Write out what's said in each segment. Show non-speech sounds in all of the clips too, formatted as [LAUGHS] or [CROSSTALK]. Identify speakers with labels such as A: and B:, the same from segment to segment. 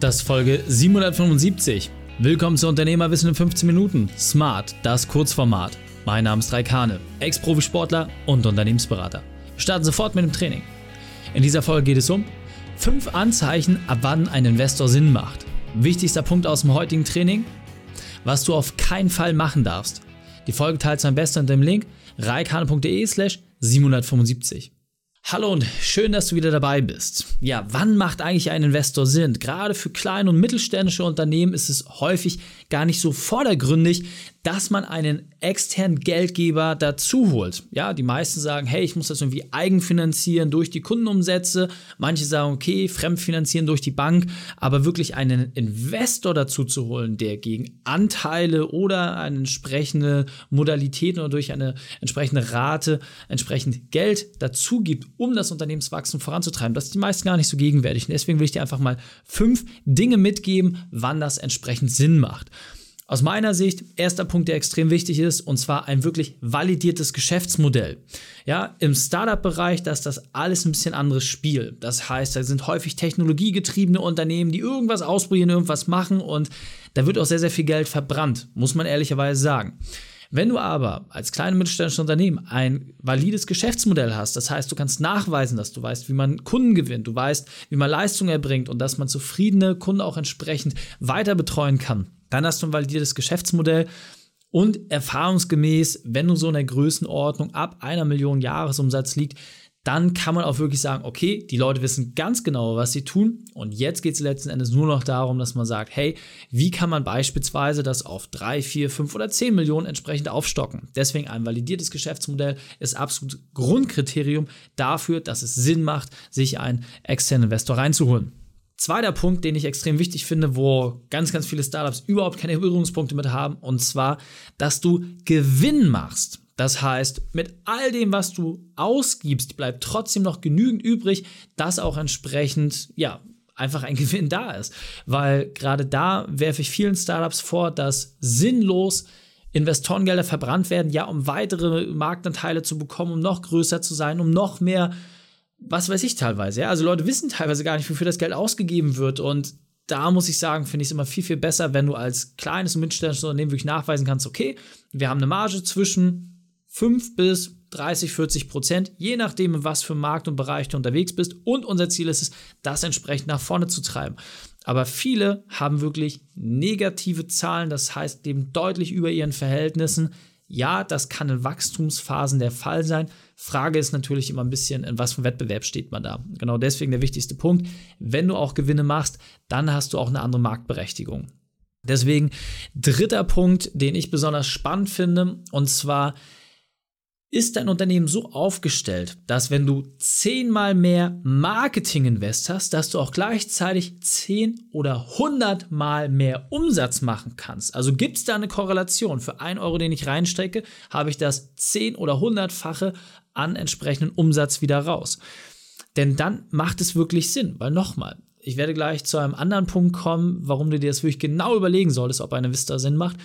A: Das ist Folge 775. Willkommen zu Unternehmerwissen in 15 Minuten. Smart, das Kurzformat. Mein Name ist Raikane, Ex-Profisportler und Unternehmensberater. Wir starten sofort mit dem Training. In dieser Folge geht es um fünf Anzeichen, ab wann ein Investor Sinn macht. Wichtigster Punkt aus dem heutigen Training, was du auf keinen Fall machen darfst. Die Folge teilst du am besten unter dem Link reikane.de slash 775. Hallo und schön, dass du wieder dabei bist. Ja, wann macht eigentlich ein Investor Sinn? Gerade für kleine und mittelständische Unternehmen ist es häufig gar nicht so vordergründig, dass man einen externen Geldgeber dazu holt. Ja, die meisten sagen, hey, ich muss das irgendwie eigenfinanzieren durch die Kundenumsätze. Manche sagen, okay, fremdfinanzieren durch die Bank. Aber wirklich einen Investor dazu zu holen, der gegen Anteile oder eine entsprechende Modalität oder durch eine entsprechende Rate entsprechend Geld dazu gibt, um das Unternehmenswachstum voranzutreiben, das ist die meisten gar nicht so gegenwärtig. Und deswegen will ich dir einfach mal fünf Dinge mitgeben, wann das entsprechend Sinn macht. Aus meiner Sicht, erster Punkt, der extrem wichtig ist, und zwar ein wirklich validiertes Geschäftsmodell. Ja, im Startup-Bereich, da ist das alles ein bisschen anderes Spiel. Das heißt, da sind häufig technologiegetriebene Unternehmen, die irgendwas ausprobieren, irgendwas machen und da wird auch sehr, sehr viel Geld verbrannt, muss man ehrlicherweise sagen. Wenn du aber als kleines mittelständisches Unternehmen ein valides Geschäftsmodell hast, das heißt, du kannst nachweisen, dass du weißt, wie man Kunden gewinnt, du weißt, wie man Leistung erbringt und dass man zufriedene Kunden auch entsprechend weiter betreuen kann, dann hast du ein validiertes Geschäftsmodell. Und erfahrungsgemäß, wenn du so in der Größenordnung ab einer Million Jahresumsatz liegt, dann kann man auch wirklich sagen, okay, die Leute wissen ganz genau, was sie tun. Und jetzt geht es letzten Endes nur noch darum, dass man sagt, hey, wie kann man beispielsweise das auf drei, vier, fünf oder zehn Millionen entsprechend aufstocken? Deswegen ein validiertes Geschäftsmodell ist absolut Grundkriterium dafür, dass es Sinn macht, sich einen externen Investor reinzuholen. Zweiter Punkt, den ich extrem wichtig finde, wo ganz, ganz viele Startups überhaupt keine Berührungspunkte mit haben, und zwar, dass du Gewinn machst. Das heißt, mit all dem, was du ausgibst, bleibt trotzdem noch genügend übrig, dass auch entsprechend, ja, einfach ein [LAUGHS] Gewinn da ist. Weil gerade da werfe ich vielen Startups vor, dass sinnlos Investorengelder verbrannt werden, ja, um weitere Marktanteile zu bekommen, um noch größer zu sein, um noch mehr was weiß ich teilweise. Ja? Also Leute wissen teilweise gar nicht, wofür das Geld ausgegeben wird. Und da muss ich sagen, finde ich es immer viel, viel besser, wenn du als kleines und mittelständisches Unternehmen wirklich nachweisen kannst, okay, wir haben eine Marge zwischen 5 bis 30, 40 Prozent, je nachdem, in was für Markt und Bereich du unterwegs bist. Und unser Ziel ist es, das entsprechend nach vorne zu treiben. Aber viele haben wirklich negative Zahlen, das heißt, leben deutlich über ihren Verhältnissen. Ja, das kann in Wachstumsphasen der Fall sein. Frage ist natürlich immer ein bisschen, in was für Wettbewerb steht man da. Genau deswegen der wichtigste Punkt. Wenn du auch Gewinne machst, dann hast du auch eine andere Marktberechtigung. Deswegen dritter Punkt, den ich besonders spannend finde, und zwar ist dein Unternehmen so aufgestellt, dass wenn du zehnmal mehr Marketing invest dass du auch gleichzeitig zehn oder hundertmal mehr Umsatz machen kannst. Also gibt es da eine Korrelation. Für einen Euro, den ich reinstecke, habe ich das zehn oder hundertfache an entsprechenden Umsatz wieder raus. Denn dann macht es wirklich Sinn, weil nochmal, ich werde gleich zu einem anderen Punkt kommen, warum du dir das wirklich genau überlegen solltest, ob eine Vista Sinn macht.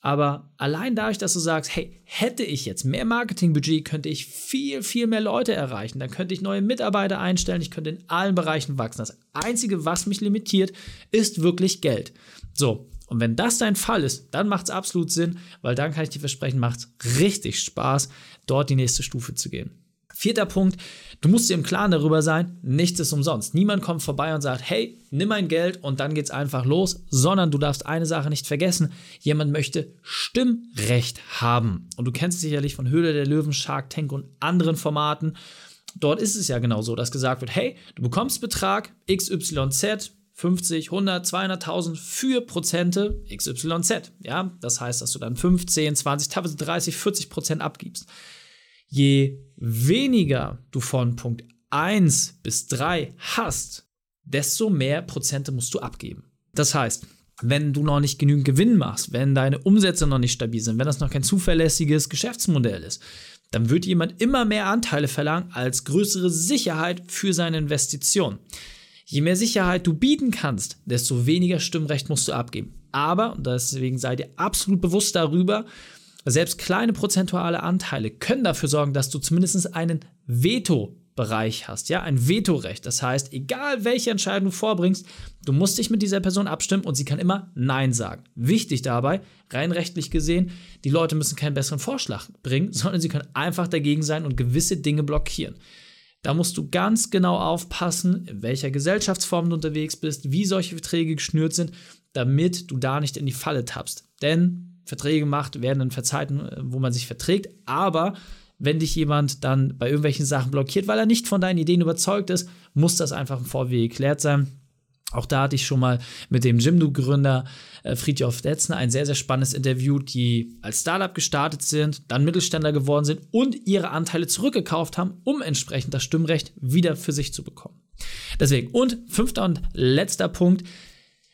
A: Aber allein dadurch, dass du sagst, hey, hätte ich jetzt mehr Marketingbudget, könnte ich viel, viel mehr Leute erreichen. Dann könnte ich neue Mitarbeiter einstellen, ich könnte in allen Bereichen wachsen. Das Einzige, was mich limitiert, ist wirklich Geld. So, und wenn das dein Fall ist, dann macht es absolut Sinn, weil dann kann ich dir versprechen, macht es richtig Spaß, dort die nächste Stufe zu gehen. Vierter Punkt, du musst dir im Klaren darüber sein, nichts ist umsonst. Niemand kommt vorbei und sagt, hey, nimm mein Geld und dann geht's einfach los, sondern du darfst eine Sache nicht vergessen, jemand möchte Stimmrecht haben. Und du kennst es sicherlich von Höhle der Löwen, Shark Tank und anderen Formaten. Dort ist es ja genau so, dass gesagt wird, hey, du bekommst Betrag XYZ, 50, 100, 200.000 für Prozente XYZ. Ja, das heißt, dass du dann 15, 20, teilweise 30, 40 Prozent abgibst. Je weniger du von Punkt 1 bis 3 hast, desto mehr Prozente musst du abgeben. Das heißt, wenn du noch nicht genügend Gewinn machst, wenn deine Umsätze noch nicht stabil sind, wenn das noch kein zuverlässiges Geschäftsmodell ist, dann wird jemand immer mehr Anteile verlangen als größere Sicherheit für seine Investition. Je mehr Sicherheit du bieten kannst, desto weniger Stimmrecht musst du abgeben. Aber, und deswegen sei dir absolut bewusst darüber, selbst kleine prozentuale Anteile können dafür sorgen, dass du zumindest einen Veto Bereich hast, ja, ein Vetorecht. Das heißt, egal welche Entscheidung du vorbringst, du musst dich mit dieser Person abstimmen und sie kann immer Nein sagen. Wichtig dabei, rein rechtlich gesehen, die Leute müssen keinen besseren Vorschlag bringen, sondern sie können einfach dagegen sein und gewisse Dinge blockieren. Da musst du ganz genau aufpassen, in welcher Gesellschaftsform du unterwegs bist, wie solche Verträge geschnürt sind, damit du da nicht in die Falle tappst. Denn Verträge gemacht werden in Verzeiten, wo man sich verträgt, aber wenn dich jemand dann bei irgendwelchen Sachen blockiert, weil er nicht von deinen Ideen überzeugt ist, muss das einfach im Vorwege geklärt sein. Auch da hatte ich schon mal mit dem Jimdo-Gründer äh, Friedhof Detzner ein sehr, sehr spannendes Interview, die als Startup gestartet sind, dann Mittelständler geworden sind und ihre Anteile zurückgekauft haben, um entsprechend das Stimmrecht wieder für sich zu bekommen. Deswegen, und fünfter und letzter Punkt,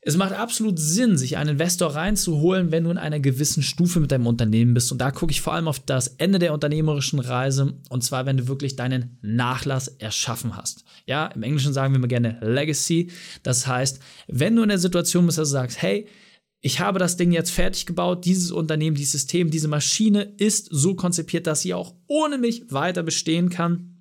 A: es macht absolut Sinn, sich einen Investor reinzuholen, wenn du in einer gewissen Stufe mit deinem Unternehmen bist. Und da gucke ich vor allem auf das Ende der unternehmerischen Reise. Und zwar, wenn du wirklich deinen Nachlass erschaffen hast. Ja, im Englischen sagen wir immer gerne Legacy. Das heißt, wenn du in der Situation bist, dass du sagst, hey, ich habe das Ding jetzt fertig gebaut, dieses Unternehmen, dieses System, diese Maschine ist so konzipiert, dass sie auch ohne mich weiter bestehen kann.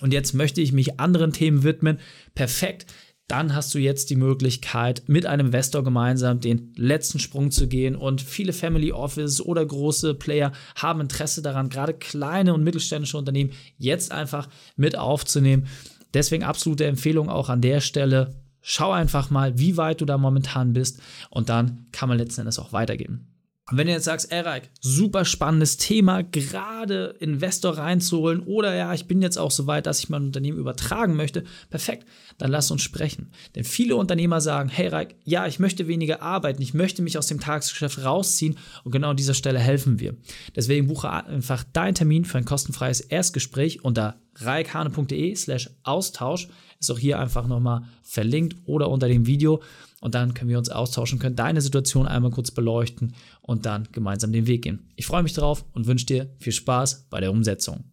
A: Und jetzt möchte ich mich anderen Themen widmen. Perfekt dann hast du jetzt die Möglichkeit, mit einem Investor gemeinsam den letzten Sprung zu gehen. Und viele Family Office oder große Player haben Interesse daran, gerade kleine und mittelständische Unternehmen jetzt einfach mit aufzunehmen. Deswegen absolute Empfehlung auch an der Stelle. Schau einfach mal, wie weit du da momentan bist und dann kann man letzten Endes auch weitergehen. Und wenn du jetzt sagst, Erik, super spannendes Thema, gerade Investor reinzuholen oder ja, ich bin jetzt auch so weit, dass ich mein Unternehmen übertragen möchte, perfekt, dann lass uns sprechen. Denn viele Unternehmer sagen, hey Erik, ja, ich möchte weniger arbeiten, ich möchte mich aus dem Tagesgeschäft rausziehen und genau an dieser Stelle helfen wir. Deswegen buche einfach deinen Termin für ein kostenfreies Erstgespräch unter reikane.de slash Austausch. Ist auch hier einfach nochmal verlinkt oder unter dem Video und dann können wir uns austauschen, können deine Situation einmal kurz beleuchten und dann gemeinsam den Weg gehen. Ich freue mich drauf und wünsche dir viel Spaß bei der Umsetzung.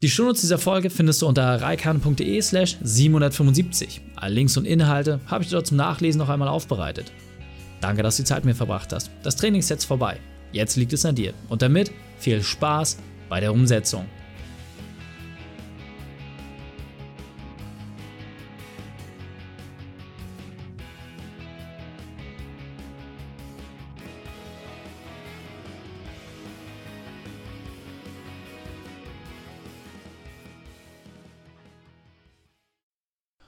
A: Die Shownotes dieser Folge findest du unter reikane.de slash 775. Alle Links und Inhalte habe ich dort zum Nachlesen noch einmal aufbereitet. Danke, dass du die Zeit mit mir verbracht hast. Das Training ist jetzt vorbei. Jetzt liegt es an dir. Und damit viel Spaß bei der Umsetzung.